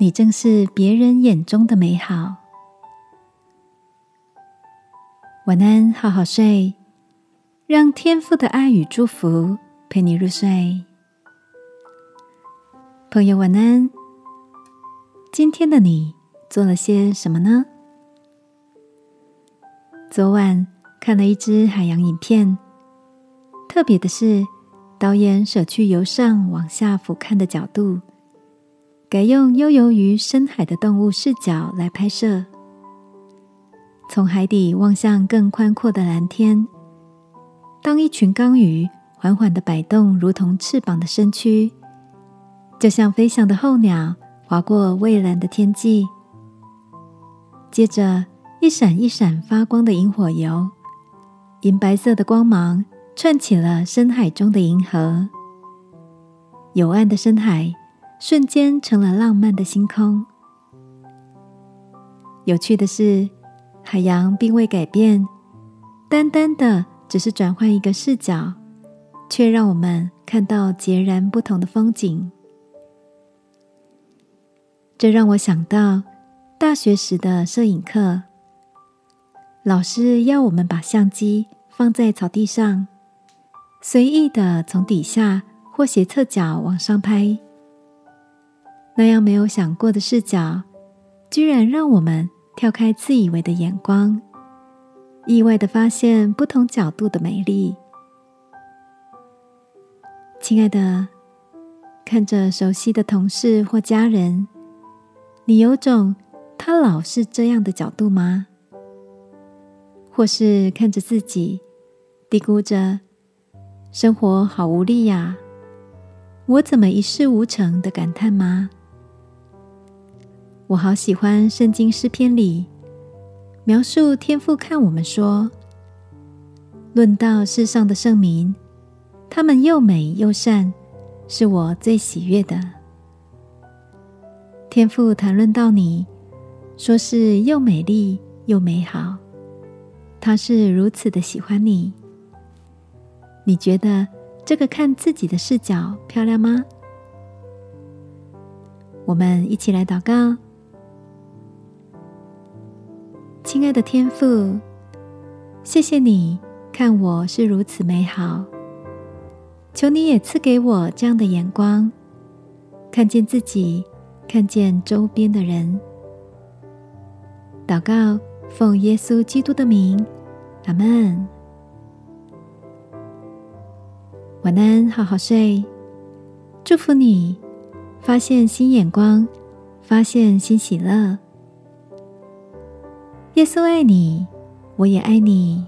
你正是别人眼中的美好。晚安，好好睡，让天父的爱与祝福陪你入睡。朋友，晚安。今天的你做了些什么呢？昨晚看了一支海洋影片，特别的是，导演舍去由上往下俯瞰的角度。改用悠游于深海的动物视角来拍摄，从海底望向更宽阔的蓝天。当一群缸鱼缓缓的摆动，如同翅膀的身躯，就像飞翔的候鸟划过蔚蓝的天际。接着，一闪一闪发光的萤火油，银白色的光芒串起了深海中的银河。有岸的深海。瞬间成了浪漫的星空。有趣的是，海洋并未改变，单单的只是转换一个视角，却让我们看到截然不同的风景。这让我想到大学时的摄影课，老师要我们把相机放在草地上，随意的从底下或斜侧角往上拍。那样没有想过的视角，居然让我们跳开自以为的眼光，意外的发现不同角度的美丽。亲爱的，看着熟悉的同事或家人，你有种他老是这样的角度吗？或是看着自己，嘀咕着生活好无力呀，我怎么一事无成的感叹吗？我好喜欢圣经诗篇里描述天父看我们说：“论到世上的圣民，他们又美又善，是我最喜悦的。”天父谈论到你，说是又美丽又美好，他是如此的喜欢你。你觉得这个看自己的视角漂亮吗？我们一起来祷告。亲爱的天父，谢谢你看我是如此美好，求你也赐给我这样的眼光，看见自己，看见周边的人。祷告，奉耶稣基督的名，阿门。晚安，好好睡。祝福你，发现新眼光，发现新喜乐。耶稣爱你，我也爱你。